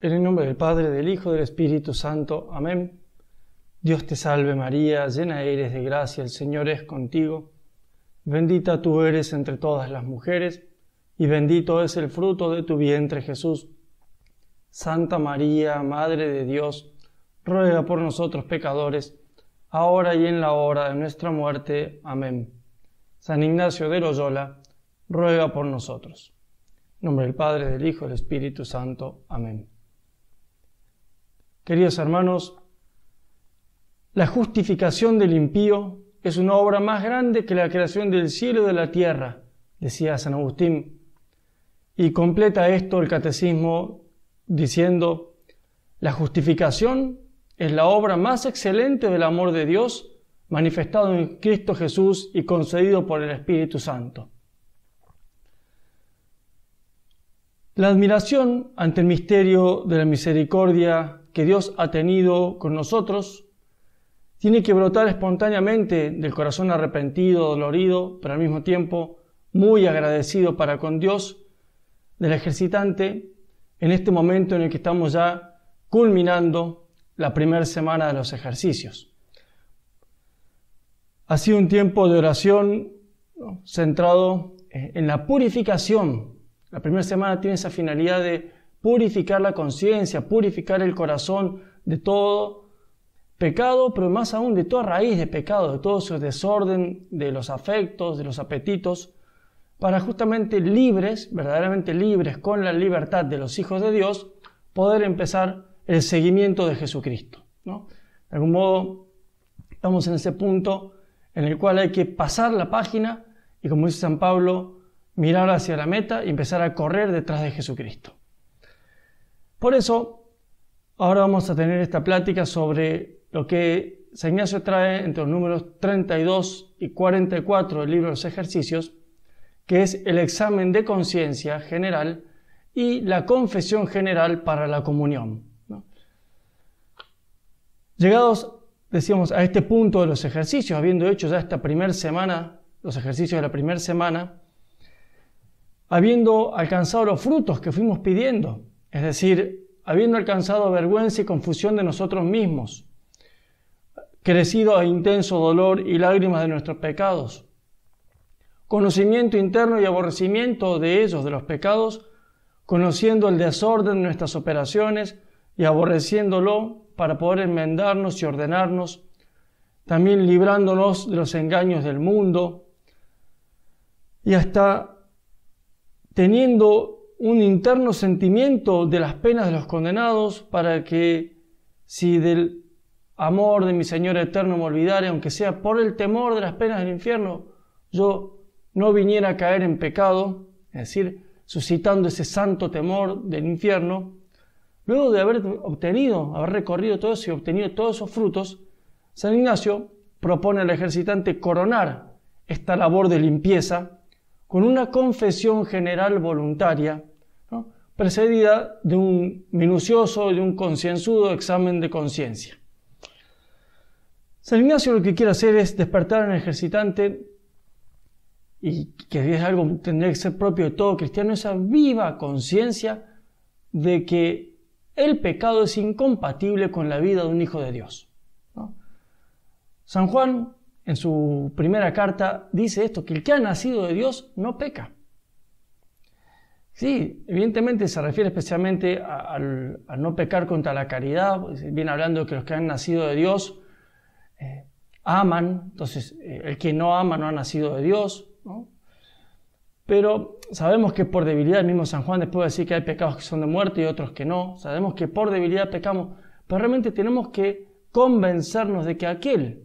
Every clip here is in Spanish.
En el nombre del Padre, del Hijo, del Espíritu Santo. Amén. Dios te salve María, llena eres de gracia, el Señor es contigo. Bendita tú eres entre todas las mujeres, y bendito es el fruto de tu vientre Jesús. Santa María, Madre de Dios, ruega por nosotros pecadores, ahora y en la hora de nuestra muerte. Amén. San Ignacio de Loyola, ruega por nosotros. Nombre del Padre, del Hijo del Espíritu Santo. Amén. Queridos hermanos, la justificación del impío es una obra más grande que la creación del cielo y de la tierra, decía San Agustín. Y completa esto el catecismo diciendo, la justificación es la obra más excelente del amor de Dios manifestado en Cristo Jesús y concedido por el Espíritu Santo. La admiración ante el misterio de la misericordia que Dios ha tenido con nosotros tiene que brotar espontáneamente del corazón arrepentido, dolorido, pero al mismo tiempo muy agradecido para con Dios del ejercitante en este momento en el que estamos ya culminando la primera semana de los ejercicios. Ha sido un tiempo de oración centrado en la purificación. La primera semana tiene esa finalidad de purificar la conciencia, purificar el corazón de todo pecado, pero más aún de toda raíz de pecado, de todo su desorden de los afectos, de los apetitos, para justamente libres, verdaderamente libres, con la libertad de los hijos de Dios, poder empezar el seguimiento de Jesucristo. ¿no? De algún modo, estamos en ese punto en el cual hay que pasar la página y, como dice San Pablo, mirar hacia la meta y empezar a correr detrás de Jesucristo. Por eso, ahora vamos a tener esta plática sobre lo que San Ignacio trae entre los números 32 y 44 del libro de los ejercicios, que es el examen de conciencia general y la confesión general para la comunión. Llegados, decíamos, a este punto de los ejercicios, habiendo hecho ya esta primera semana, los ejercicios de la primera semana, habiendo alcanzado los frutos que fuimos pidiendo, es decir, habiendo alcanzado vergüenza y confusión de nosotros mismos, crecido a intenso dolor y lágrimas de nuestros pecados, conocimiento interno y aborrecimiento de ellos, de los pecados, conociendo el desorden de nuestras operaciones y aborreciéndolo para poder enmendarnos y ordenarnos, también librándonos de los engaños del mundo y hasta teniendo un interno sentimiento de las penas de los condenados para que si del amor de mi Señor eterno me olvidare, aunque sea por el temor de las penas del infierno, yo no viniera a caer en pecado, es decir, suscitando ese santo temor del infierno, luego de haber obtenido, haber recorrido todo eso y obtenido todos esos frutos, San Ignacio propone al ejercitante coronar esta labor de limpieza con una confesión general voluntaria precedida de un minucioso y de un concienzudo examen de conciencia. San Ignacio lo que quiere hacer es despertar al ejercitante y que es algo que tendría que ser propio de todo cristiano, esa viva conciencia de que el pecado es incompatible con la vida de un hijo de Dios. San Juan, en su primera carta, dice esto, que el que ha nacido de Dios no peca. Sí, evidentemente se refiere especialmente al, no pecar contra la caridad, pues, viene hablando de que los que han nacido de Dios eh, aman, entonces eh, el que no ama no ha nacido de Dios, Pero sabemos que por debilidad, el mismo San Juan después de decir que hay pecados que son de muerte y otros que no, sabemos que por debilidad pecamos, pero realmente tenemos que convencernos de que aquel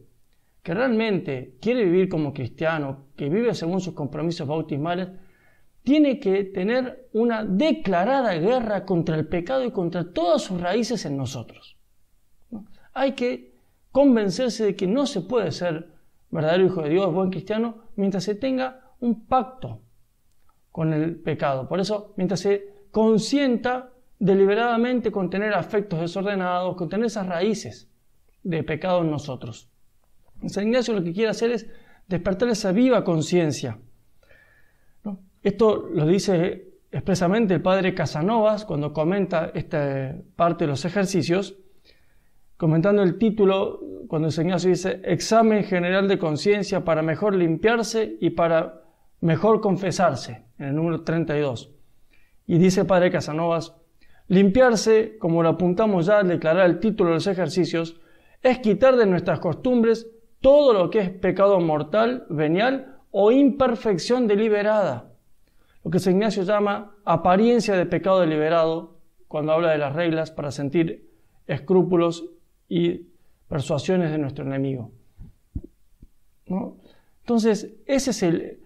que realmente quiere vivir como cristiano, que vive según sus compromisos bautismales, tiene que tener una declarada guerra contra el pecado y contra todas sus raíces en nosotros. Hay que convencerse de que no se puede ser verdadero hijo de Dios, buen cristiano, mientras se tenga un pacto con el pecado. Por eso, mientras se consienta deliberadamente con tener afectos desordenados, con tener esas raíces de pecado en nosotros. San Ignacio lo que quiere hacer es despertar esa viva conciencia. Esto lo dice expresamente el padre Casanovas cuando comenta esta parte de los ejercicios, comentando el título, cuando el Ignacio dice examen general de conciencia para mejor limpiarse y para mejor confesarse, en el número 32. Y dice padre Casanovas, limpiarse, como lo apuntamos ya al declarar el título de los ejercicios, es quitar de nuestras costumbres todo lo que es pecado mortal, venial o imperfección deliberada lo que San Ignacio llama apariencia de pecado deliberado cuando habla de las reglas para sentir escrúpulos y persuasiones de nuestro enemigo. Entonces, ese es el,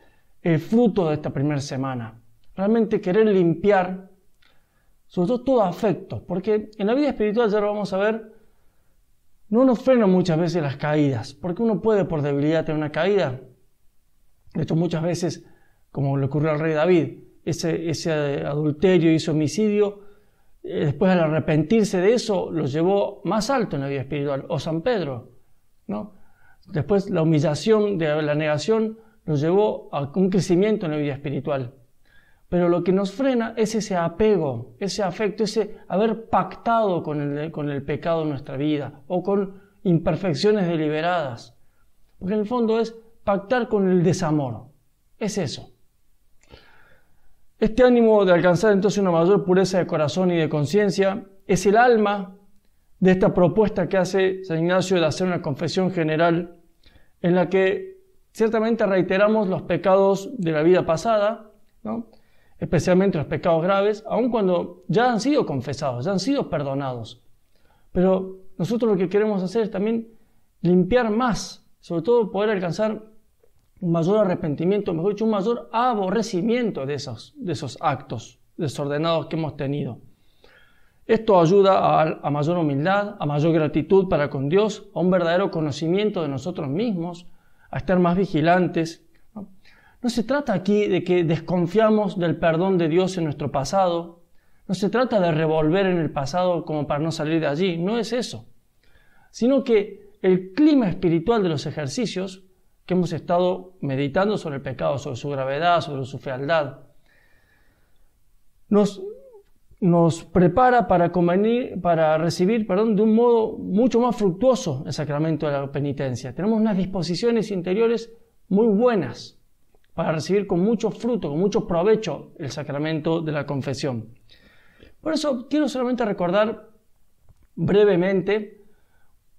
el fruto de esta primera semana. Realmente querer limpiar, sobre todo todo afecto, porque en la vida espiritual, ya lo vamos a ver, no nos frenan muchas veces las caídas, porque uno puede por debilidad tener una caída. De hecho, muchas veces como le ocurrió al rey David, ese, ese adulterio y ese homicidio, eh, después al arrepentirse de eso, lo llevó más alto en la vida espiritual, o San Pedro, ¿no? Después la humillación de la negación nos llevó a un crecimiento en la vida espiritual. Pero lo que nos frena es ese apego, ese afecto, ese haber pactado con el, con el pecado en nuestra vida o con imperfecciones deliberadas. Porque en el fondo es pactar con el desamor. Es eso. Este ánimo de alcanzar entonces una mayor pureza de corazón y de conciencia es el alma de esta propuesta que hace San Ignacio de hacer una confesión general en la que ciertamente reiteramos los pecados de la vida pasada, especialmente los pecados graves, aun cuando ya han sido confesados, ya han sido perdonados. Pero nosotros lo que queremos hacer es también limpiar más, sobre todo poder alcanzar un mayor arrepentimiento, mejor dicho, un mayor aborrecimiento de esos, de esos actos desordenados que hemos tenido. Esto ayuda a, mayor humildad, a mayor gratitud para con Dios, a un verdadero conocimiento de nosotros mismos, a estar más vigilantes. ¿no? no se trata aquí de que desconfiamos del perdón de Dios en nuestro pasado, no se trata de revolver en el pasado como para no salir de allí, no es eso, sino que el clima espiritual de los ejercicios que hemos estado meditando sobre el pecado, sobre su gravedad, sobre su fealdad, nos, nos prepara para, convenir, para recibir perdón, de un modo mucho más fructuoso el sacramento de la penitencia. Tenemos unas disposiciones interiores muy buenas para recibir con mucho fruto, con mucho provecho el sacramento de la confesión. Por eso quiero solamente recordar brevemente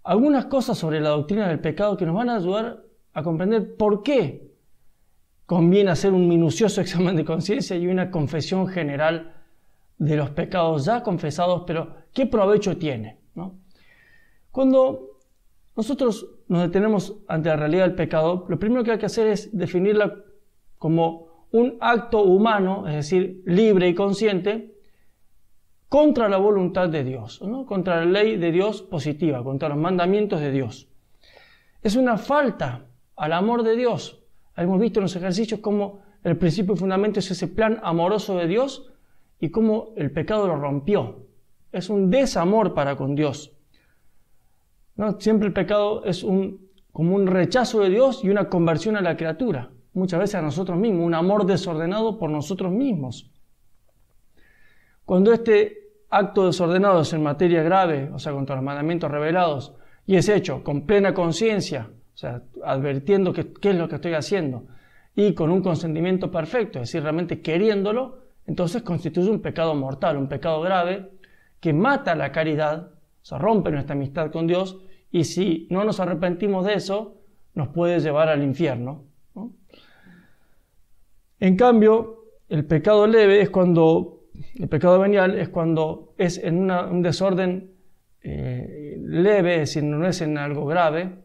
algunas cosas sobre la doctrina del pecado que nos van a ayudar a comprender por qué conviene hacer un minucioso examen de conciencia y una confesión general de los pecados ya confesados, pero qué provecho tiene. Cuando nosotros nos detenemos ante la realidad del pecado, lo primero que hay que hacer es definirla como un acto humano, es decir, libre y consciente, contra la voluntad de Dios, contra la ley de Dios positiva, contra los mandamientos de Dios. Es una falta al amor de Dios. Hemos visto en los ejercicios cómo el principio y fundamento es ese plan amoroso de Dios y cómo el pecado lo rompió. Es un desamor para con Dios. ¿No? Siempre el pecado es un, como un rechazo de Dios y una conversión a la criatura. Muchas veces a nosotros mismos, un amor desordenado por nosotros mismos. Cuando este acto desordenado es en materia grave, o sea, contra los mandamientos revelados, y es hecho con plena conciencia, o sea, advirtiendo qué es lo que estoy haciendo y con un consentimiento perfecto, es decir, realmente queriéndolo, entonces constituye un pecado mortal, un pecado grave que mata la caridad, o sea, rompe nuestra amistad con Dios y si no nos arrepentimos de eso, nos puede llevar al infierno. En cambio, el pecado leve es cuando, el pecado venial es cuando es en un desorden eh, leve, es decir, no es en algo grave,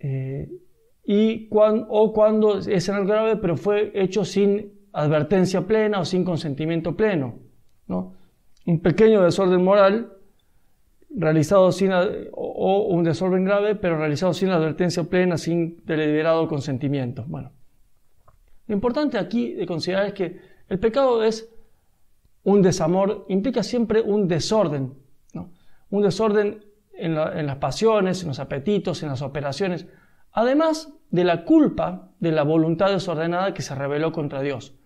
eh, y o cuando es en el grave, pero fue hecho sin advertencia plena o sin consentimiento pleno. ¿no? Un pequeño desorden moral realizado sin, o, un desorden grave, pero realizado sin advertencia plena, sin deliberado consentimiento. Bueno, lo importante aquí de considerar es que el pecado es un desamor, implica siempre un desorden, ¿no? un desorden en, las pasiones, en los apetitos, en las operaciones. además de la culpa de la voluntad desordenada que se rebeló contra Dios.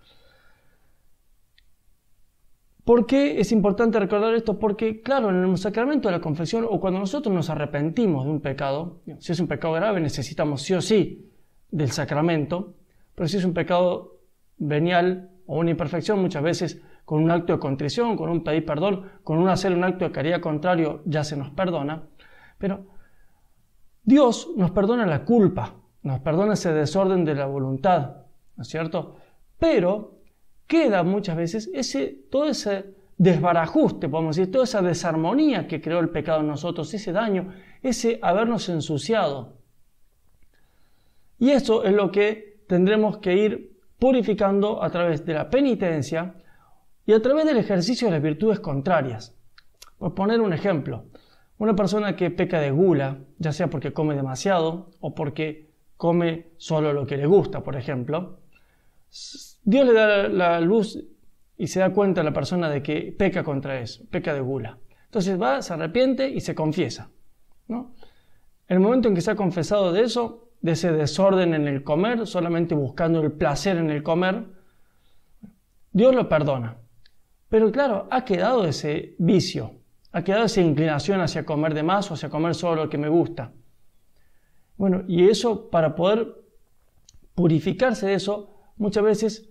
¿Por qué es importante recordar esto? Porque, claro, en el sacramento de la confesión o cuando nosotros nos arrepentimos de un pecado, si es un pecado grave necesitamos sí o sí del sacramento, pero si es un pecado venial o una imperfección, muchas veces con un acto de contrición, con un pedir perdón, con un hacer un acto de caridad contrario, ya se nos perdona. Pero Dios nos perdona la culpa, nos perdona ese desorden de la voluntad, ¿no es cierto? Pero queda muchas veces ese, todo ese desbarajuste, podemos decir, toda esa desarmonía que creó el pecado en nosotros, ese daño, ese habernos ensuciado. Y eso es lo que tendremos que ir purificando a través de la penitencia y a través del ejercicio de las virtudes contrarias. Por poner un ejemplo, una persona que peca de gula, ya sea porque come demasiado o porque come solo lo que le gusta, por ejemplo, Dios le da la luz y se da cuenta a la persona de que peca contra eso, peca de gula. Entonces va, se arrepiente y se confiesa. ¿no? El momento en que se ha confesado de eso, de ese desorden en el comer, solamente buscando el placer en el comer, Dios lo perdona. Pero claro, ha quedado ese vicio, ha quedado esa inclinación hacia comer de más o hacia comer solo lo que me gusta. Bueno, y eso para poder purificarse de eso, muchas veces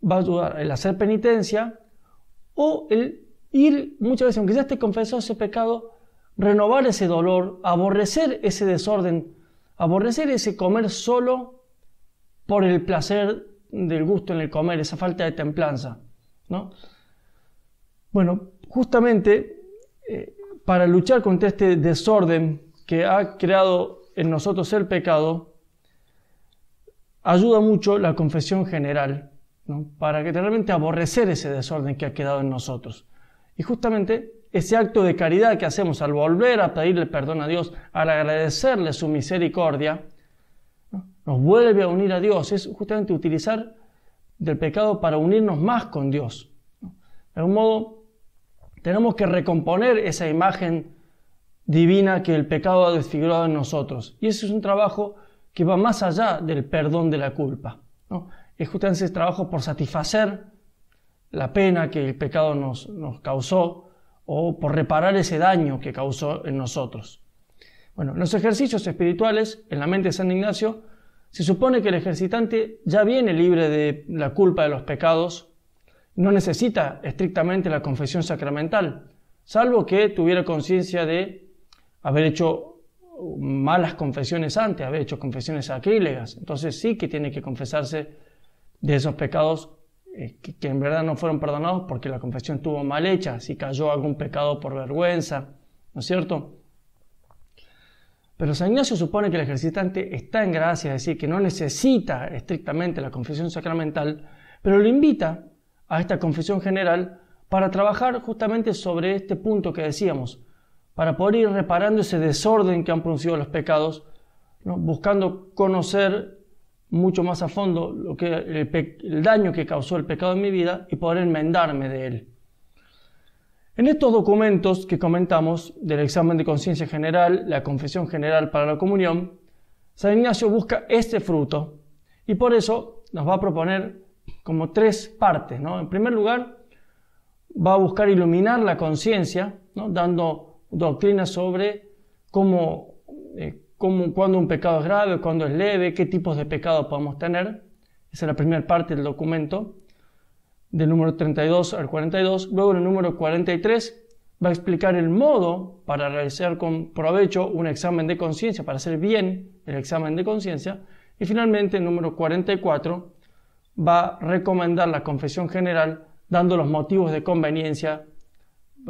va a ayudar el hacer penitencia o el ir, muchas veces, aunque ya esté confesado ese pecado, renovar ese dolor, aborrecer ese desorden, aborrecer ese comer solo por el placer del gusto en el comer, esa falta de templanza. ¿no? Bueno, justamente eh, para luchar contra este desorden que ha creado en nosotros el pecado, ayuda mucho la confesión general, para que realmente aborrecer ese desorden que ha quedado en nosotros. Y justamente ese acto de caridad que hacemos al volver a pedirle perdón a Dios, al agradecerle su misericordia, nos vuelve a unir a Dios. Es justamente utilizar del pecado para unirnos más con Dios. De algún modo, tenemos que recomponer esa imagen divina que el pecado ha desfigurado en nosotros. Y ese es un trabajo que va más allá del perdón de la culpa. Es justamente ese trabajo por satisfacer la pena que el pecado nos, nos causó o por reparar ese daño que causó en nosotros. Bueno, en los ejercicios espirituales, en la mente de San Ignacio, se supone que el ejercitante ya viene libre de la culpa de los pecados, no necesita estrictamente la confesión sacramental, salvo que tuviera conciencia de haber hecho malas confesiones antes, haber hecho confesiones sacrílegas. Entonces sí que tiene que confesarse de esos pecados eh, que, en verdad no fueron perdonados porque la confesión estuvo mal hecha, si cayó algún pecado por vergüenza, ¿no es cierto? Pero San Ignacio supone que el ejercitante está en gracia, es decir, que no necesita estrictamente la confesión sacramental, pero lo invita a esta confesión general para trabajar justamente sobre este punto que decíamos, para poder ir reparando ese desorden que han producido los pecados, buscando conocer mucho más a fondo lo que, el, daño que causó el pecado en mi vida y poder enmendarme de él. En estos documentos que comentamos del examen de conciencia general, la confesión general para la comunión, San Ignacio busca este fruto y por eso nos va a proponer como tres partes. ¿no? En primer lugar, va a buscar iluminar la conciencia, ¿no? dando doctrinas sobre cómo eh, cuándo un pecado es grave, cuándo es leve, qué tipos de pecado podemos tener. Esa es la primera parte del documento, del número 32 al 42. Luego en el número 43 va a explicar el modo para realizar con provecho un examen de conciencia, para hacer bien el examen de conciencia. Y finalmente el número 44 va a recomendar la confesión general dando los motivos de conveniencia,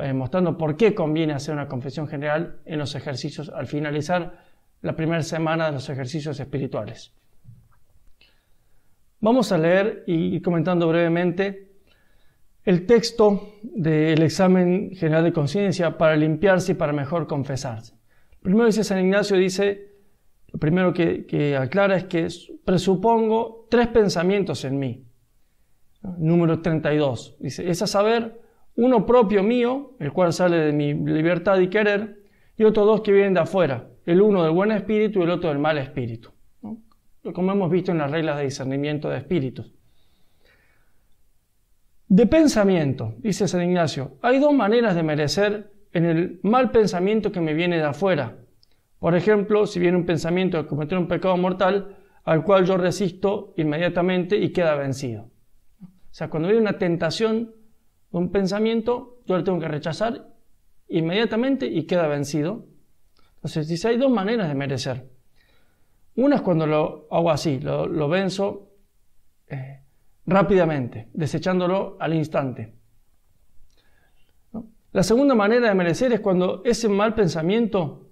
eh, mostrando por qué conviene hacer una confesión general en los ejercicios al finalizar la primera semana de los ejercicios espirituales. Vamos a leer y comentando brevemente el texto del examen general de conciencia para limpiarse y para mejor confesarse. Primero dice San Ignacio, dice, lo primero que, que aclara es que presupongo tres pensamientos en mí. Número 32. Dice, es a saber, uno propio mío, el cual sale de mi libertad y querer, y otros dos que vienen de afuera, el uno del buen espíritu y el otro del mal espíritu. como hemos visto en las reglas de discernimiento de espíritus. De pensamiento, dice San Ignacio, hay dos maneras de merecer en el mal pensamiento que me viene de afuera. Por ejemplo, si viene un pensamiento de cometer un pecado mortal, al cual yo resisto inmediatamente y queda vencido. O sea, cuando viene una tentación un pensamiento, yo lo tengo que rechazar inmediatamente y queda vencido. Entonces, dice, hay dos maneras de merecer. Una es cuando lo hago así, lo, venzo eh, rápidamente, desechándolo al instante. La segunda manera de merecer es cuando ese mal pensamiento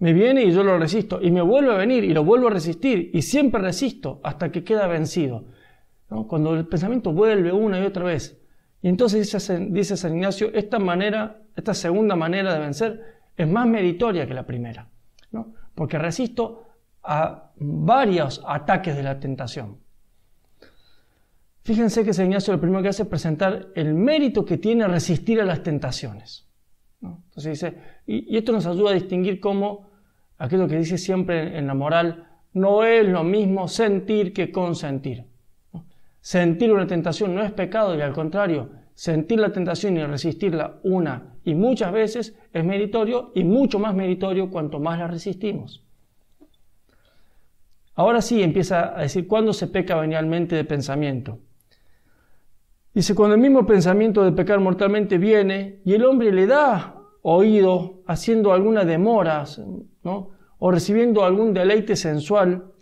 me viene y yo lo resisto, y me vuelve a venir y lo vuelvo a resistir, y siempre resisto hasta que queda vencido. Cuando el pensamiento vuelve una y otra vez. Y entonces dice, San Ignacio, esta manera, esta segunda manera de vencer es más meritoria que la primera, porque resisto a varios ataques de la tentación. Fíjense que San Ignacio lo primero que hace es presentar el mérito que tiene resistir a las tentaciones. Entonces dice, y, esto nos ayuda a distinguir cómo aquello que dice siempre en la moral, no es lo mismo sentir que consentir. Sentir una tentación no es pecado y al contrario, sentir la tentación y resistirla una y muchas veces es meritorio y mucho más meritorio cuanto más la resistimos. Ahora sí empieza a decir cuándo se peca venialmente de pensamiento. Dice, cuando el mismo pensamiento de pecar mortalmente viene y el hombre le da oído haciendo alguna demora, ¿no? o recibiendo algún deleite sensual,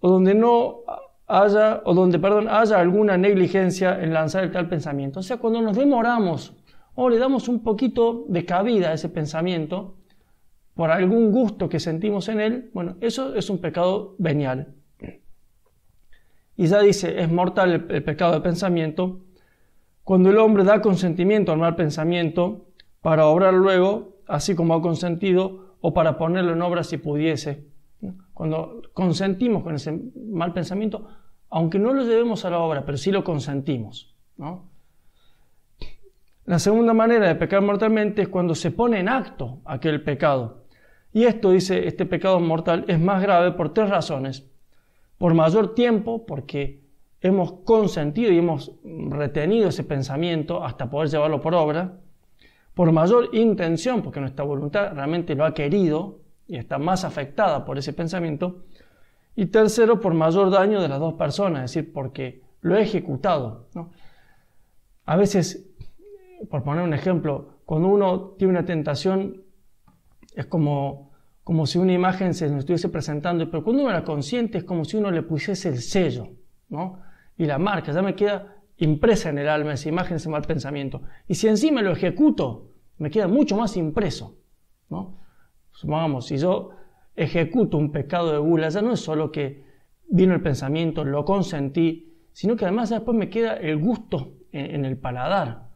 o donde no haya, o donde, perdón, haya alguna negligencia en lanzar el tal pensamiento. O sea, cuando nos demoramos o le damos un poquito de cabida a ese pensamiento, por algún gusto que sentimos en él, bueno, eso es un pecado venial. Y ya dice, es mortal el, pecado de pensamiento cuando el hombre da consentimiento al mal pensamiento para obrar luego, así como ha consentido, o para ponerlo en obra si pudiese. Cuando consentimos con ese mal pensamiento, aunque no lo llevemos a la obra, pero sí lo consentimos. La segunda manera de pecar mortalmente es cuando se pone en acto aquel pecado. Y esto, dice, este pecado mortal es más grave por tres razones por mayor tiempo, porque hemos consentido y hemos retenido ese pensamiento hasta poder llevarlo por obra, por mayor intención, porque nuestra voluntad realmente lo ha querido y está más afectada por ese pensamiento, y tercero, por mayor daño de las dos personas, es decir, porque lo he ejecutado. A veces, por poner un ejemplo, cuando uno tiene una tentación, es como como si una imagen se nos estuviese presentando, pero cuando uno la consciente es como si uno le pusiese el sello, ¿no? Y la marca, ya me queda impresa en el alma esa imagen, ese mal pensamiento. Y si encima lo ejecuto, me queda mucho más impreso, ¿no? Supongamos, si yo ejecuto un pecado de gula, ya no es solo que vino el pensamiento, lo consentí, sino que además después me queda el gusto en, el paladar,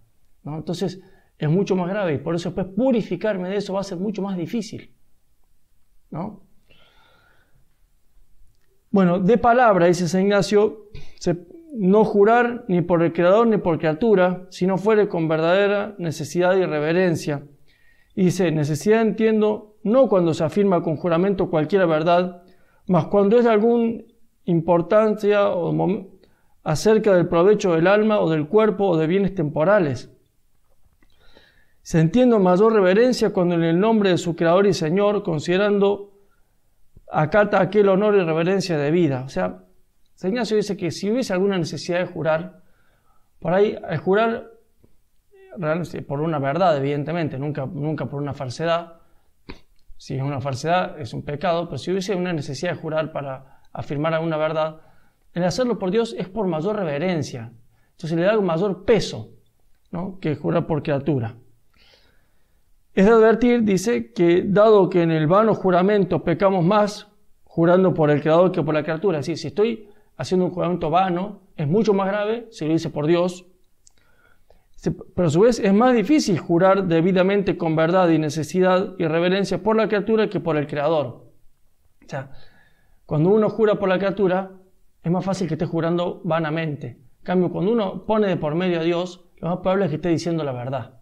¿no? Entonces es mucho más grave y por eso después purificarme de eso va a ser mucho más difícil. Bueno, de palabra, dice San Ignacio, no jurar ni por el Creador ni por criatura, si no fuere con verdadera necesidad y reverencia. Y dice, necesidad entiendo no cuando se afirma con juramento cualquier verdad, mas cuando es de alguna importancia o acerca del provecho del alma o del cuerpo o de bienes temporales. Se entiende mayor reverencia cuando en el nombre de su Creador y Señor, considerando, acata aquel honor y reverencia de vida. O sea, San Ignacio dice que si hubiese alguna necesidad de jurar, por ahí, el jurar, por una verdad, evidentemente, nunca, nunca por una falsedad, si es una falsedad es un pecado, pero si hubiese una necesidad de jurar para afirmar alguna verdad, el hacerlo por Dios es por mayor reverencia. Entonces le da un mayor peso ¿no? que jurar por criatura. Es de advertir, dice, que dado que en el vano juramento pecamos más jurando por el Creador que por la criatura, es decir, si estoy haciendo un juramento vano, es mucho más grave si lo hice por Dios. Pero a su vez es más difícil jurar debidamente con verdad y necesidad y reverencia por la criatura que por el Creador. O sea, cuando uno jura por la criatura, es más fácil que esté jurando vanamente. En cambio, cuando uno pone de por medio a Dios, lo más probable es que esté diciendo la verdad.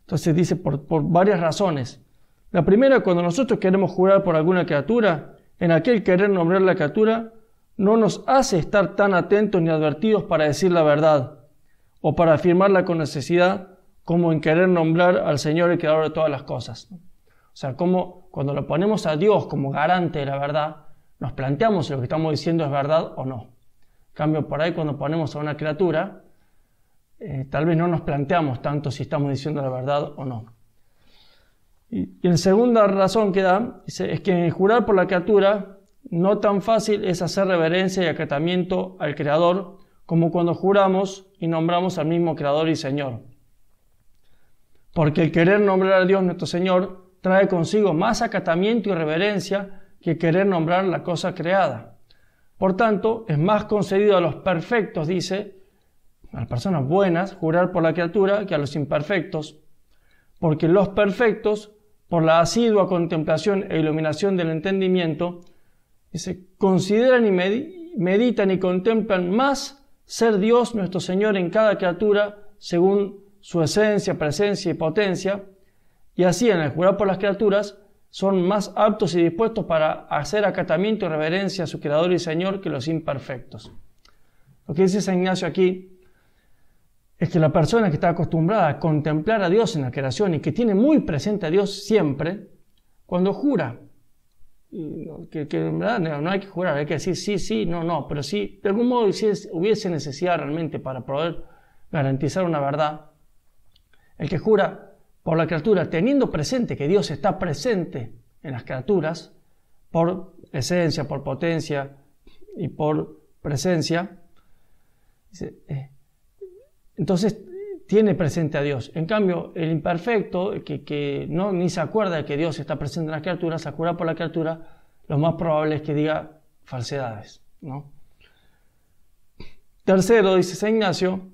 Entonces dice por, varias razones. La primera, cuando nosotros queremos jurar por alguna criatura, en aquel querer nombrar la criatura no nos hace estar tan atentos ni advertidos para decir la verdad o para afirmarla con necesidad como en querer nombrar al Señor el creador de todas las cosas. O sea, como cuando lo ponemos a Dios como garante de la verdad, nos planteamos si lo que estamos diciendo es verdad o no. En cambio, por ahí cuando ponemos a una criatura, eh, tal vez no nos planteamos tanto si estamos diciendo la verdad o no. Y, la segunda razón que da es que jurar por la criatura no tan fácil es hacer reverencia y acatamiento al Creador como cuando juramos y nombramos al mismo Creador y Señor. Porque el querer nombrar a Dios nuestro Señor trae consigo más acatamiento y reverencia que querer nombrar la cosa creada. Por tanto, es más concedido a los perfectos, dice, a las personas buenas, jurar por la criatura que a los imperfectos, porque los perfectos, por la asidua contemplación e iluminación del entendimiento, se consideran y meditan y contemplan más ser Dios nuestro Señor en cada criatura según su esencia, presencia y potencia, y así en el jurar por las criaturas son más aptos y dispuestos para hacer acatamiento y reverencia a su Creador y Señor que los imperfectos. Lo que dice San Ignacio aquí es que la persona que está acostumbrada a contemplar a Dios en la creación y que tiene muy presente a Dios siempre, cuando jura, que, no, hay que jurar, hay que decir sí, sí, no, no, pero si de algún modo hubiese necesidad realmente para poder garantizar una verdad, el que jura por la criatura, teniendo presente que Dios está presente en las criaturas, por esencia, por potencia y por presencia, eh, entonces tiene presente a Dios. En cambio, el imperfecto, que, no, ni se acuerda de que Dios está presente en las criaturas, se acuerda por la criatura, lo más probable es que diga falsedades. ¿no? Tercero, dice San Ignacio,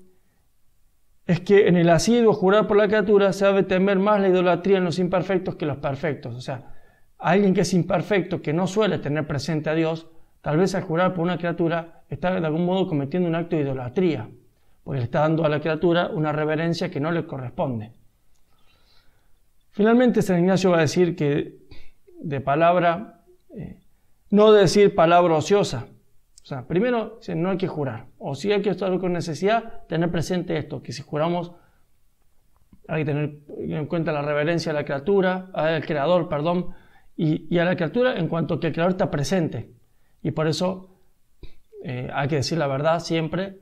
es que en el asiduo jurar por la criatura se debe temer más la idolatría en los imperfectos que los perfectos. O sea, alguien que es imperfecto, que no suele tener presente a Dios, tal vez al jurar por una criatura está de algún modo cometiendo un acto de idolatría porque le está dando a la criatura una reverencia que no le corresponde. Finalmente, San Ignacio va a decir que de palabra, eh, no decir palabra ociosa. O sea, primero, no hay que jurar. O si hay que estar con necesidad, tener presente esto, que si juramos hay que tener en cuenta la reverencia a la criatura, al creador, perdón, y, a la criatura en cuanto que el creador está presente. Y por eso eh, hay que decir la verdad siempre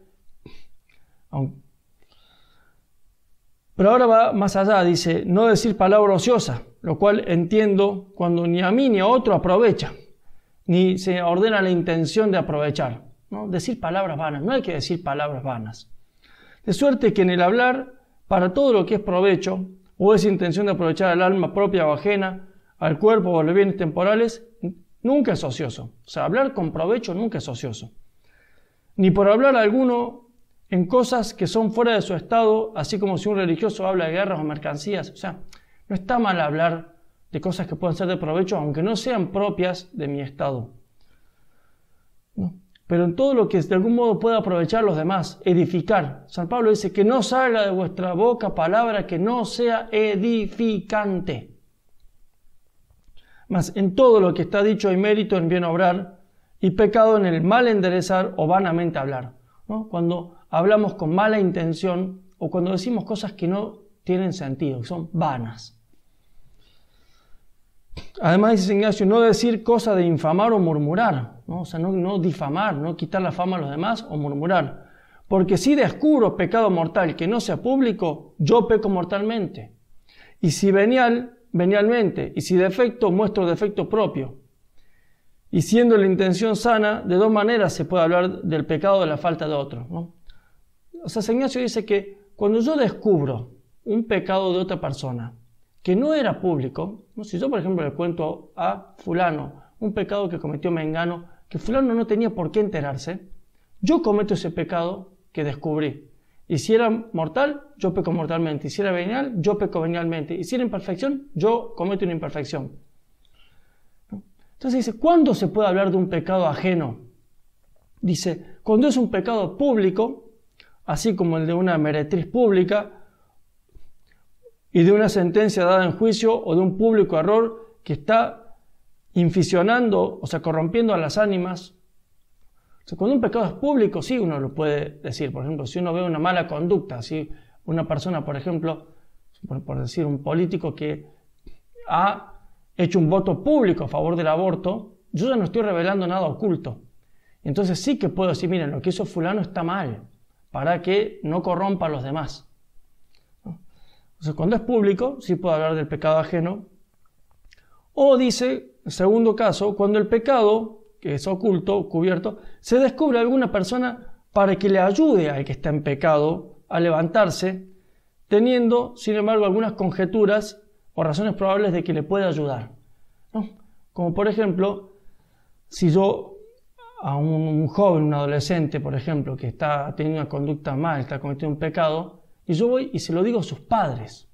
pero ahora va más allá, dice, no decir palabra ociosa, lo cual entiendo cuando ni a mí ni a otro aprovecha, ni se ordena la intención de aprovechar. ¿no? Decir palabras vanas, no hay que decir palabras vanas. De suerte que en el hablar, para todo lo que es provecho, o es intención de aprovechar al alma propia o ajena, al cuerpo o a los bienes temporales, nunca es ocioso. O sea, hablar con provecho nunca es ocioso. Ni por hablar alguno en cosas que son fuera de su estado, así como si un religioso habla de guerras o mercancías. O sea, no está mal hablar de cosas que puedan ser de provecho, aunque no sean propias de mi estado. Pero en todo lo que de algún modo pueda aprovechar los demás, edificar. San Pablo dice que no salga de vuestra boca palabra que no sea edificante. Mas en todo lo que está dicho hay mérito en bien obrar y pecado en el mal enderezar o vanamente hablar. ¿no? Cuando hablamos con mala intención o cuando decimos cosas que no tienen sentido, que son vanas. Además dice Ignacio, no decir cosas de infamar o murmurar, ¿no? o sea, no, no, difamar, no quitar la fama a los demás o murmurar. Porque si descubro pecado mortal que no sea público, yo peco mortalmente. Y si venial, venialmente. Y si defecto, muestro defecto propio. Y siendo la intención sana, de dos maneras se puede hablar del pecado de la falta de otro. ¿no? O sea, San Ignacio dice que cuando yo descubro un pecado de otra persona que no era público, ¿no? si yo por ejemplo le cuento a fulano un pecado que cometió Mengano, que fulano no tenía por qué enterarse, yo cometo ese pecado que descubrí. Y si era mortal, yo peco mortalmente. Y si era venial, yo peco venialmente. Y si era imperfección, yo cometo una imperfección. Entonces dice, ¿cuándo se puede hablar de un pecado ajeno? Dice, cuando es un pecado público, así como el de una meretriz pública y de una sentencia dada en juicio o de un público error que está inficionando, o sea, corrompiendo a las ánimas. Cuando un pecado es público, sí uno lo puede decir. Por ejemplo, si uno ve una mala conducta, si una persona, por ejemplo, por, decir un político que ha hecho un voto público a favor del aborto, yo ya no estoy revelando nada oculto. Entonces sí que puedo decir, miren, lo que hizo fulano está mal, para que no corrompa a los demás. O sea, cuando es público, sí puedo hablar del pecado ajeno. O dice, segundo caso, cuando el pecado, que es oculto, cubierto, se descubre a alguna persona para que le ayude al que está en pecado a levantarse, teniendo, sin embargo, algunas conjeturas o razones probables de que le pueda ayudar. Como por ejemplo, si yo a un, joven, un adolescente, por ejemplo, que está teniendo una conducta mal, está cometiendo un pecado, y yo voy y se lo digo a sus padres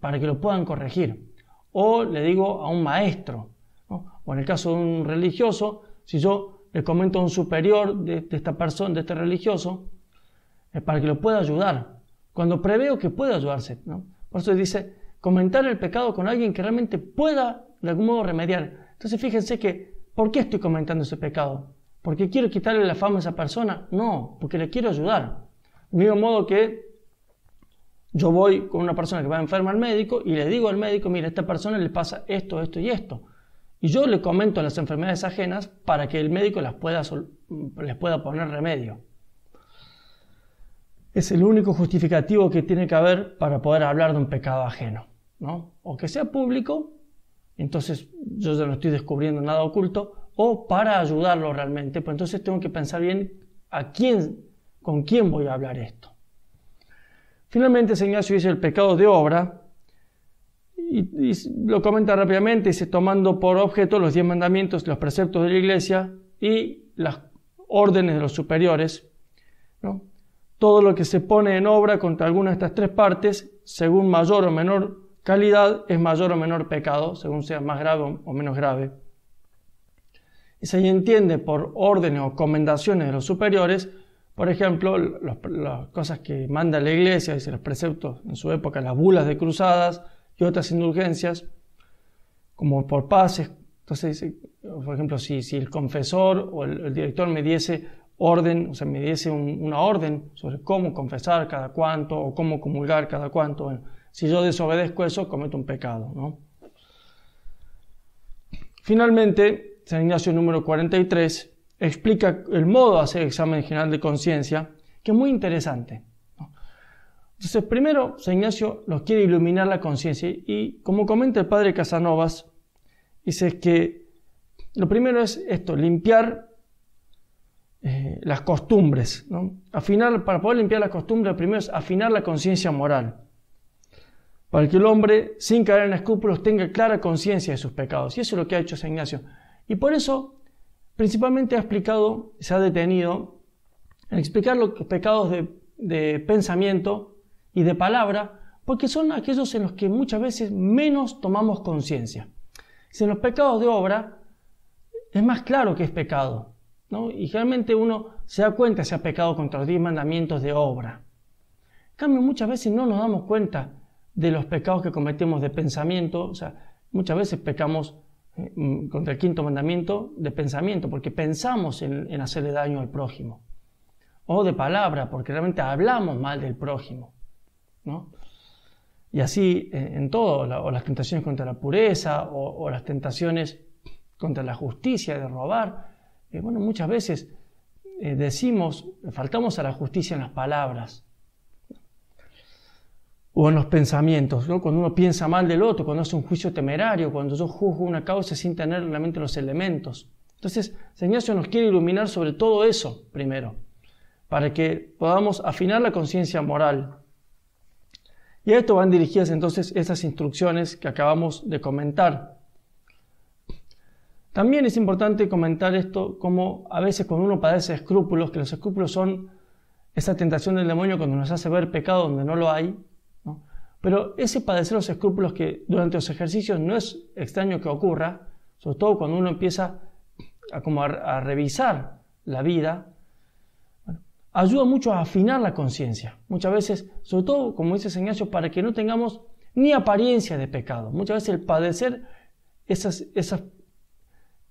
para que lo puedan corregir. O le digo a un maestro. O en el caso de un religioso, si yo le comento a un superior de, esta persona, de este religioso, es para que lo pueda ayudar. Cuando preveo que pueda ayudarse. Por eso dice, comentar el pecado con alguien que realmente pueda de algún modo remediar. Entonces fíjense que, ¿por qué estoy comentando ese pecado? ¿Porque quiero quitarle la fama a esa persona? No, porque le quiero ayudar. Mismo modo que yo voy con una persona que va enferma al médico y le digo al médico, mira, a esta persona le pasa esto, esto y esto. Y yo le comento las enfermedades ajenas para que el médico las pueda, les pueda poner remedio. Es el único justificativo que tiene que haber para poder hablar de un pecado ajeno. ¿no? O que sea público, entonces yo ya no estoy descubriendo nada oculto, o para ayudarlo realmente, pues entonces tengo que pensar bien a quién, con quién voy a hablar esto. Finalmente, San Ignacio dice el pecado de obra, y, lo comenta rápidamente, dice tomando por objeto los diez mandamientos, los preceptos de la iglesia y las órdenes de los superiores. Todo lo que se pone en obra contra alguna de estas tres partes, según mayor o menor calidad, es mayor o menor pecado, según sea más grave o menos grave y se entiende por órdenes o comendaciones de los superiores, por ejemplo, las cosas que manda la iglesia, dice los preceptos en su época, las bulas de cruzadas y otras indulgencias, como por pases. Entonces, por ejemplo, si, si el confesor o el, director me diese orden, o sea, me diese una orden sobre cómo confesar cada cuánto o cómo comulgar cada cuánto, si yo desobedezco eso, cometo un pecado. ¿no? Finalmente, San Ignacio número 43 explica el modo de hacer examen general de conciencia, que es muy interesante. Entonces, primero, San Ignacio nos quiere iluminar la conciencia y, como comenta el padre Casanovas, dice que lo primero es esto, limpiar eh, las costumbres. Afinar, para poder limpiar las costumbres, primero es afinar la conciencia moral para que el hombre, sin caer en escrúpulos, tenga clara conciencia de sus pecados. Y eso es lo que ha hecho San Ignacio. Y por eso, principalmente ha explicado, se ha detenido en explicar los pecados de, pensamiento y de palabra, porque son aquellos en los que muchas veces menos tomamos conciencia. Si en los pecados de obra es más claro que es pecado, ¿no? y realmente uno se da cuenta si ha pecado contra los diez mandamientos de obra. En cambio, muchas veces no nos damos cuenta de los pecados que cometemos de pensamiento, o sea, muchas veces pecamos Mm, contra el quinto mandamiento de pensamiento, porque pensamos en, hacerle daño al prójimo. O de palabra, porque realmente hablamos mal del prójimo. ¿no? Y así en, todo, o las tentaciones contra la pureza, o, las tentaciones contra la justicia, de robar. Eh, bueno, muchas veces eh, decimos, faltamos a la justicia en las palabras o en los pensamientos, cuando uno piensa mal del otro, cuando hace un juicio temerario, cuando yo juzgo una causa sin tener realmente los elementos. Entonces, San Ignacio nos quiere iluminar sobre todo eso primero, para que podamos afinar la conciencia moral. Y a esto van dirigidas entonces esas instrucciones que acabamos de comentar. También es importante comentar esto como a veces cuando uno padece escrúpulos, que los escrúpulos son esa tentación del demonio cuando nos hace ver pecado donde no lo hay, pero ese padecer los escrúpulos que durante los ejercicios no es extraño que ocurra, sobre todo cuando uno empieza a, como a, revisar la vida, ayuda mucho a afinar la conciencia. Muchas veces, sobre todo, como dice Ignacio, para que no tengamos ni apariencia de pecado. Muchas veces el padecer esas, esas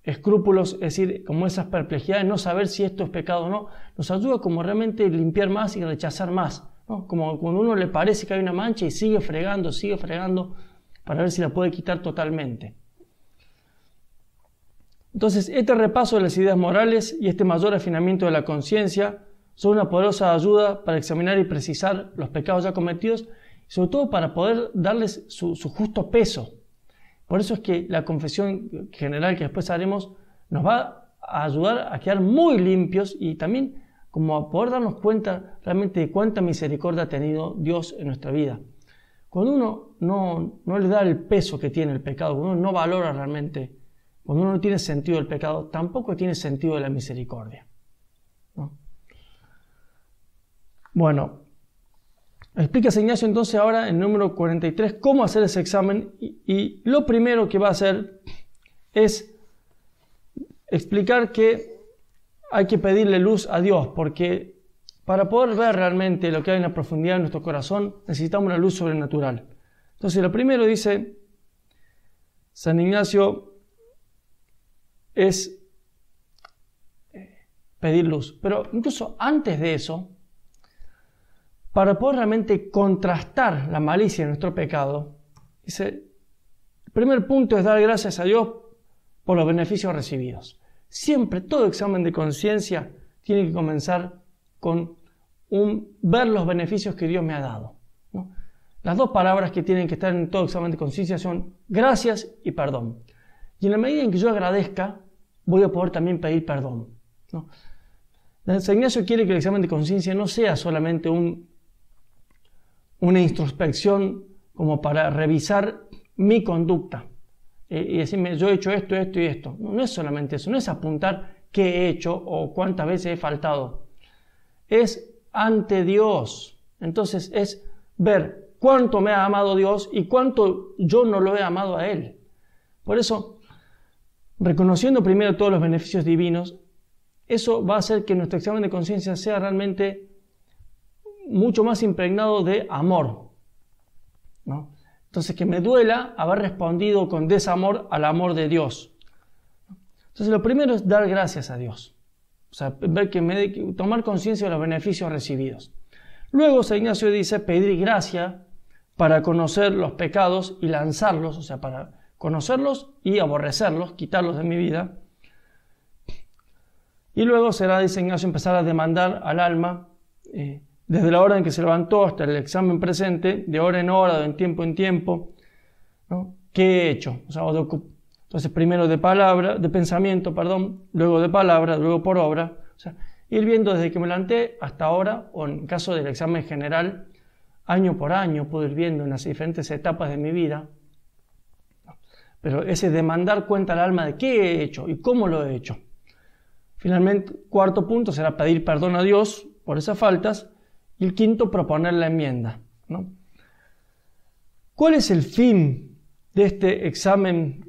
escrúpulos, es decir, como esas perplejidades, no saber si esto es pecado o no, nos ayuda como realmente limpiar más y rechazar más. Como cuando uno le parece que hay una mancha y sigue fregando, sigue fregando para ver si la puede quitar totalmente. Entonces, este repaso de las ideas morales y este mayor afinamiento de la conciencia son una poderosa ayuda para examinar y precisar los pecados ya cometidos y sobre todo para poder darles su, justo peso. Por eso es que la confesión general que después haremos nos va a ayudar a quedar muy limpios y también como poder darnos cuenta realmente de cuánta misericordia ha tenido Dios en nuestra vida. Cuando uno no, no le da el peso que tiene el pecado, cuando uno no valora realmente, cuando uno no tiene sentido del pecado, tampoco tiene sentido de la misericordia. Bueno, explica Ignacio entonces ahora en número 43 cómo hacer ese examen y lo primero que va a hacer es explicar que hay que pedirle luz a Dios porque para poder ver realmente lo que hay en la profundidad de nuestro corazón, necesitamos una luz sobrenatural. Entonces, lo primero dice San Ignacio es eh, pedir luz. Pero incluso antes de eso, para poder realmente contrastar la malicia de nuestro pecado, dice, el primer punto es dar gracias a Dios por los beneficios recibidos. Siempre, todo examen de conciencia tiene que comenzar con un, ver los beneficios que Dios me ha dado. Las dos palabras que tienen que estar en todo examen de conciencia son gracias y perdón. Y en la medida en que yo agradezca, voy a poder también pedir perdón. San Ignacio quiere que el examen de conciencia no sea solamente un, una introspección como para revisar mi conducta eh, y decirme yo he hecho esto, esto y esto. no es solamente eso, no es apuntar qué he hecho o cuántas veces he faltado. Es ante Dios. Entonces es ver cuánto me ha amado Dios y cuánto yo no lo he amado a Él. Por eso, reconociendo primero todos los beneficios divinos, eso va a hacer que nuestro examen de conciencia sea realmente mucho más impregnado de amor. ¿no? Entonces, que me duela haber respondido con desamor al amor de Dios. Entonces, lo primero es dar gracias a Dios. O sea, ver que me, tomar conciencia de los beneficios recibidos. Luego San Ignacio dice pedir gracia para conocer los pecados y lanzarlos, o sea, para conocerlos y aborrecerlos, quitarlos de mi vida. Y luego será, dice Ignacio, empezar a demandar al alma, eh, desde la hora en que se levantó hasta el examen presente, de hora en hora, de tiempo en tiempo. ¿qué he hecho? O sea, entonces, primero de palabra, de pensamiento, perdón, luego de palabra, luego por obra. O sea, ir viendo desde que me levanté hasta ahora, o en caso del examen general, año por año, puedo ir viendo en las diferentes etapas de mi vida. Pero ese demandar cuenta al alma de qué he hecho y cómo lo he hecho. Finalmente, cuarto punto será pedir perdón a Dios por esas faltas. Y el quinto, proponer la enmienda. ¿no? ¿Cuál es el fin de este examen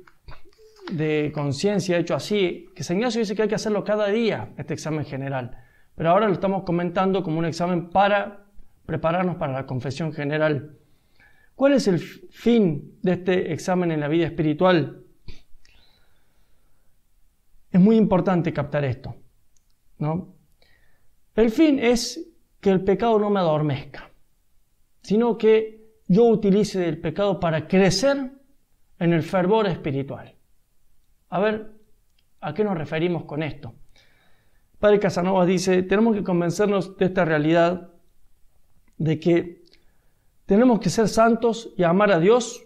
de conciencia hecho así, que San Ignacio dice que hay que hacerlo cada día, este examen general. Pero ahora lo estamos comentando como un examen para prepararnos para la confesión general. ¿Cuál es el fin de este examen en la vida espiritual? Es muy importante captar esto. ¿no? El fin es que el pecado no me adormezca, sino que yo utilice el pecado para crecer en el fervor espiritual. A ver, ¿a qué nos referimos con esto? Padre Casanova dice, tenemos que convencernos de esta realidad, de que tenemos que ser santos y amar a Dios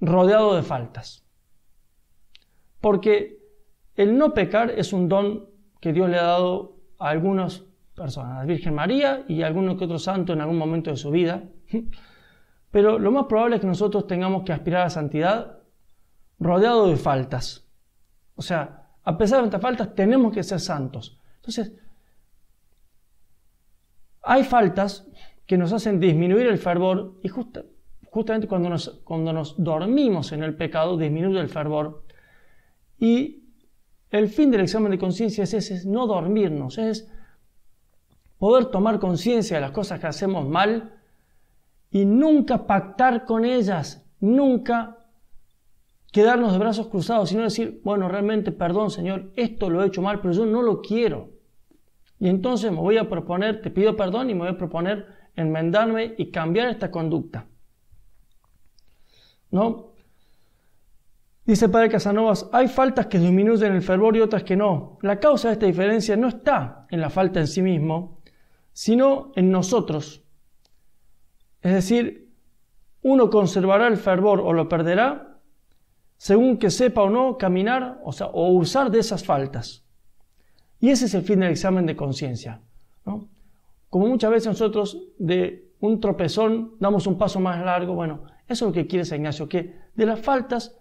rodeado de faltas. Porque el no pecar es un don que Dios le ha dado a algunas personas, la Virgen María y alguno que otro santo en algún momento de su vida. Pero lo más probable es que nosotros tengamos que aspirar a santidad rodeado de faltas. O sea, a pesar de nuestras faltas, tenemos que ser santos. Entonces, hay faltas que nos hacen disminuir el fervor y justamente cuando nos, cuando nos dormimos en el pecado, disminuye el fervor. Y el fin del examen de conciencia es es no dormirnos, es poder tomar conciencia de las cosas que hacemos mal y nunca pactar con ellas, nunca quedarnos de brazos cruzados, sino decir, bueno, realmente, perdón Señor, esto lo he hecho mal, pero yo no lo quiero. Y entonces me voy a proponer, te pido perdón y me voy a proponer enmendarme y cambiar esta conducta. ¿No? Dice Padre Casanovas, hay faltas que disminuyen el fervor y otras que no. La causa de esta diferencia no está en la falta en sí mismo, sino en nosotros. Es decir, uno conservará el fervor o lo perderá según que sepa o no caminar o, usar de esas faltas. Y ese es el fin del examen de conciencia. Como muchas veces nosotros de un tropezón damos un paso más largo, bueno, eso es lo que quiere San Ignacio, que de las faltas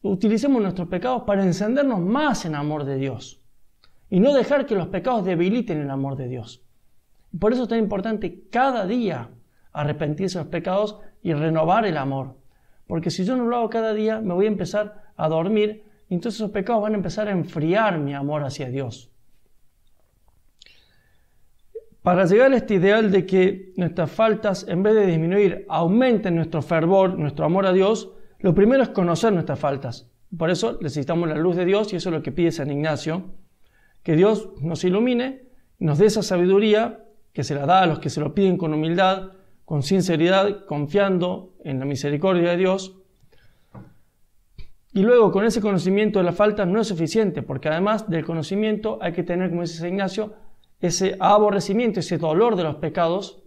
utilicemos nuestros pecados para encendernos más en amor de Dios y no dejar que los pecados debiliten el amor de Dios. Por eso es tan importante cada día arrepentirse de los pecados y renovar el amor. Porque si yo no lo hago cada día, me voy a empezar a dormir y entonces esos pecados van a empezar a enfriar mi amor hacia Dios. Para llegar a este ideal de que nuestras faltas, en vez de disminuir, aumenten nuestro fervor, nuestro amor a Dios, lo primero es conocer nuestras faltas. Por eso necesitamos la luz de Dios y eso es lo que pide San Ignacio, que Dios nos ilumine, nos dé esa sabiduría que se la da a los que se lo piden con humildad, con sinceridad, confiando en la misericordia de Dios. Y luego con ese conocimiento de la falta no es suficiente, porque además del conocimiento hay que tener, como dice San Ignacio, ese aborrecimiento, ese dolor de los pecados.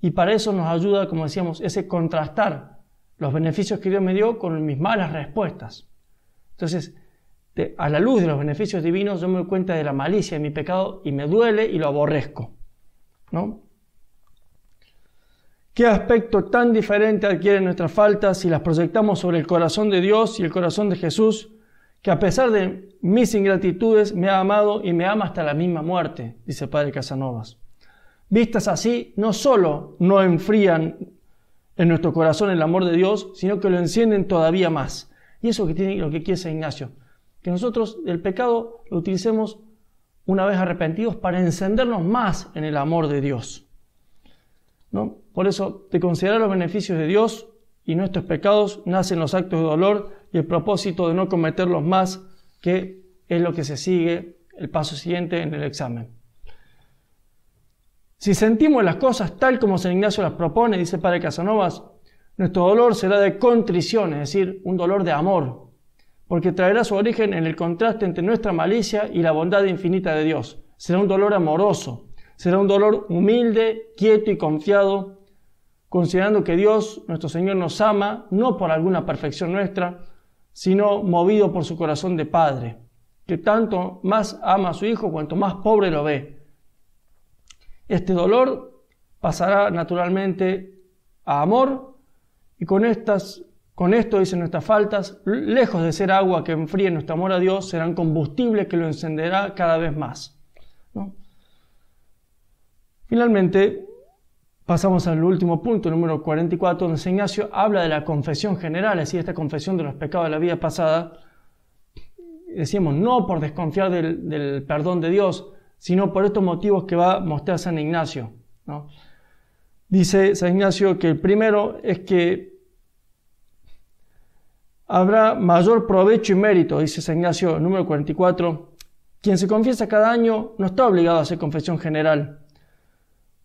Y para eso nos ayuda, como decíamos, ese contrastar los beneficios que Dios me dio con mis malas respuestas. Entonces, a la luz de los beneficios divinos, yo me doy cuenta de la malicia de mi pecado y me duele y lo aborrezco. ¿Qué aspecto tan diferente adquieren nuestras faltas si las proyectamos sobre el corazón de Dios y el corazón de Jesús, que a pesar de mis ingratitudes me ha amado y me ama hasta la misma muerte, dice el Padre Casanovas? Vistas así, no solo no enfrían en nuestro corazón el amor de Dios, sino que lo encienden todavía más. Y eso que tiene lo que quiere San Ignacio, que nosotros el pecado lo utilicemos una vez arrepentidos para encendernos más en el amor de Dios. ¿no? Por eso, de considerar los beneficios de Dios y nuestros pecados, nacen los actos de dolor y el propósito de no cometerlos más, que es lo que se sigue el paso siguiente en el examen. Si sentimos las cosas tal como San Ignacio las propone, dice Padre Casanovas, nuestro dolor será de contrición, es decir, un dolor de amor, porque traerá su origen en el contraste entre nuestra malicia y la bondad infinita de Dios. Será un dolor amoroso, será un dolor humilde, quieto y confiado, considerando que Dios, nuestro Señor, nos ama no por alguna perfección nuestra, sino movido por su corazón de Padre, que tanto más ama a su Hijo cuanto más pobre lo ve. Este dolor pasará naturalmente a amor y con estas con esto, dicen nuestras faltas, lejos de ser agua que enfríe nuestro amor a Dios, serán combustible que lo encenderá cada vez más. Finalmente, pasamos al último punto, número 44, donde San Ignacio habla de la confesión general, es decir, esta confesión de los pecados de la vida pasada. Decíamos, no por desconfiar del, perdón de Dios, sino por estos motivos que va a mostrar San Ignacio. Dice San Ignacio que el primero es que habrá mayor provecho y mérito, dice San Ignacio, número 44. Quien se confiesa cada año no está obligado a hacer confesión general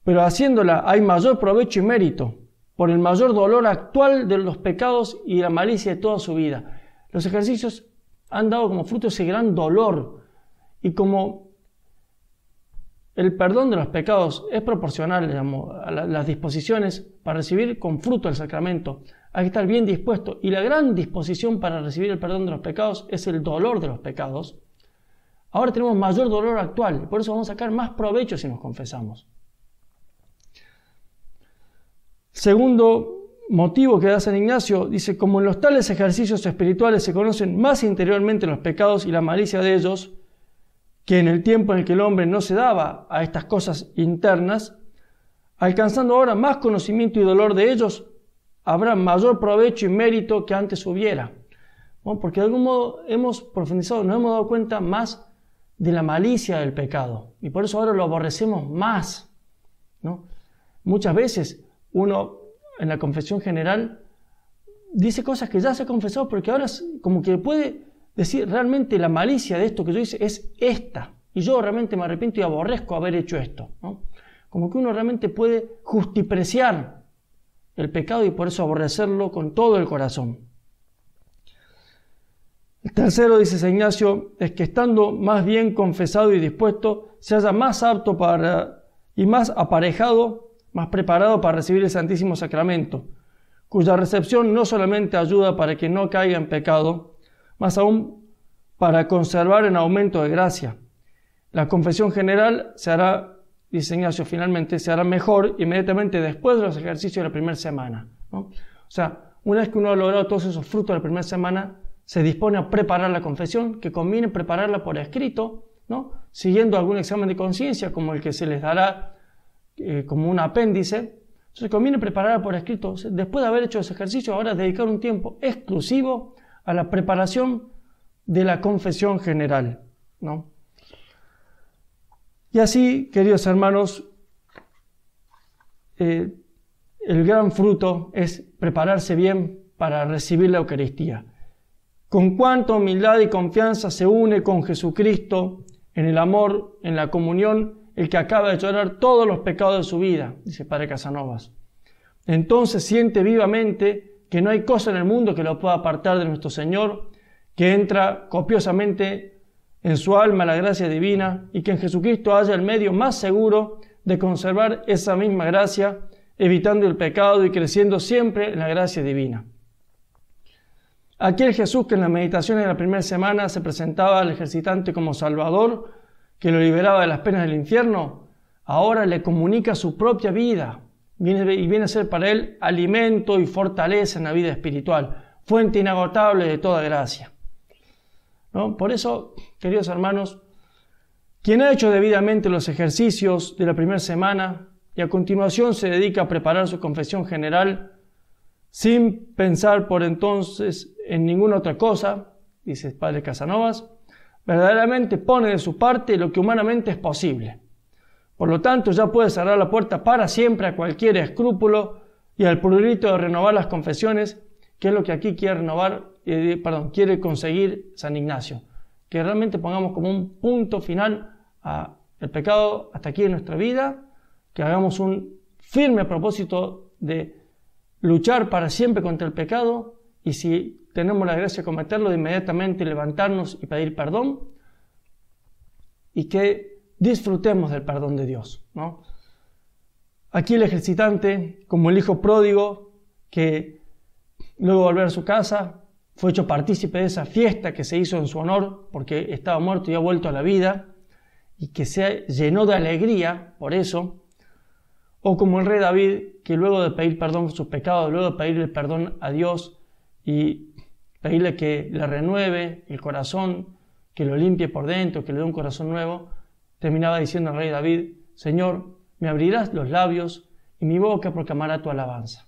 pero haciéndola hay mayor provecho y mérito por el mayor dolor actual de los pecados y la malicia de toda su vida. Los ejercicios han dado como fruto ese gran dolor y como el perdón de los pecados es proporcional a las disposiciones para recibir con fruto el sacramento. Hay que estar bien dispuesto y la gran disposición para recibir el perdón de los pecados es el dolor de los pecados. Ahora tenemos mayor dolor actual por eso vamos a sacar más provecho si nos confesamos. Segundo motivo que da San Ignacio, dice, como en los tales ejercicios espirituales se conocen más interiormente los pecados y la malicia de ellos, que en el tiempo en el que el hombre no se daba a estas cosas internas, alcanzando ahora más conocimiento y dolor de ellos, habrá mayor provecho y mérito que antes hubiera. porque de algún modo hemos profundizado, nos hemos dado cuenta más de la malicia del pecado y por eso ahora lo aborrecemos más. ¿no? Muchas veces uno en la confesión general dice cosas que ya se ha confesado, porque ahora como que puede decir realmente la malicia de esto que yo hice es esta. Y yo realmente me arrepiento y aborrezco haber hecho esto. Como que uno realmente puede justipreciar el pecado y por eso aborrecerlo con todo el corazón. El tercero, dice San Ignacio, es que estando más bien confesado y dispuesto, se haya más apto para y más aparejado, más preparado para recibir el Santísimo Sacramento, cuya recepción no solamente ayuda para que no caiga en pecado, más aún para conservar en aumento de gracia. La confesión general se hará, dice Ignacio, finalmente se hará mejor inmediatamente después de los ejercicios de la primera semana. O sea, una vez que uno ha logrado todos esos frutos de la primera semana, se dispone a preparar la confesión, que conviene prepararla por escrito, siguiendo algún examen de conciencia como el que se les dará eh, como un apéndice. Entonces conviene prepararla por escrito. Después de haber hecho ese ejercicio, ahora dedicar un tiempo exclusivo a la preparación de la confesión general. Y así, queridos hermanos, eh, el gran fruto es prepararse bien para recibir la Eucaristía con cuánta humildad y confianza se une con Jesucristo en el amor, en la comunión, el que acaba de llorar todos los pecados de su vida, dice Padre Casanovas. Entonces siente vivamente que no hay cosa en el mundo que lo pueda apartar de nuestro Señor, que entra copiosamente en su alma la gracia divina y que en Jesucristo haya el medio más seguro de conservar esa misma gracia, evitando el pecado y creciendo siempre en la gracia divina. Aquel Jesús que en las meditaciones de la primera semana se presentaba al ejercitante como Salvador, que lo liberaba de las penas del infierno, ahora le comunica su propia vida y viene a ser para él alimento y fortaleza en la vida espiritual, fuente inagotable de toda gracia. Por eso, queridos hermanos, quien ha hecho debidamente los ejercicios de la primera semana y a continuación se dedica a preparar su confesión general, sin pensar por entonces en ninguna otra cosa, dice el padre Casanovas, verdaderamente pone de su parte lo que humanamente es posible. Por lo tanto, ya puede cerrar la puerta para siempre a cualquier escrúpulo y al prurito de renovar las confesiones, que es lo que aquí quiere renovar, perdón, quiere conseguir San Ignacio. Que realmente pongamos como un punto final al pecado hasta aquí en nuestra vida, que hagamos un firme propósito de luchar para siempre contra el pecado y si tenemos la gracia de cometerlo, de inmediatamente levantarnos y pedir perdón y que disfrutemos del perdón de Dios. Aquí el ejercitante, como el hijo pródigo, que luego volver a su casa, fue hecho partícipe de esa fiesta que se hizo en su honor porque estaba muerto y ha vuelto a la vida y que se llenó de alegría por eso, o como el rey David, que luego de pedir perdón por sus pecados, luego de pedirle perdón a Dios y pedirle que le renueve el corazón, que lo limpie por dentro, que le dé un corazón nuevo, terminaba diciendo al rey David, Señor, me abrirás los labios y mi boca proclamará tu alabanza.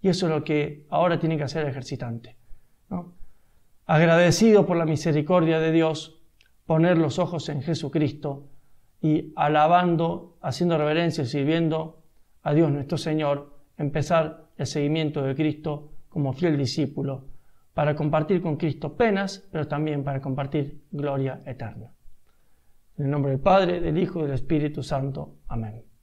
Y eso es lo que ahora tiene que hacer el ejercitante. Agradecido por la misericordia de Dios, poner los ojos en Jesucristo y alabando, haciendo reverencia y sirviendo a Dios nuestro Señor, empezar el seguimiento de Cristo como fiel discípulo para compartir con Cristo penas, pero también para compartir gloria eterna. En el nombre del Padre, del Hijo y del Espíritu Santo. Amén.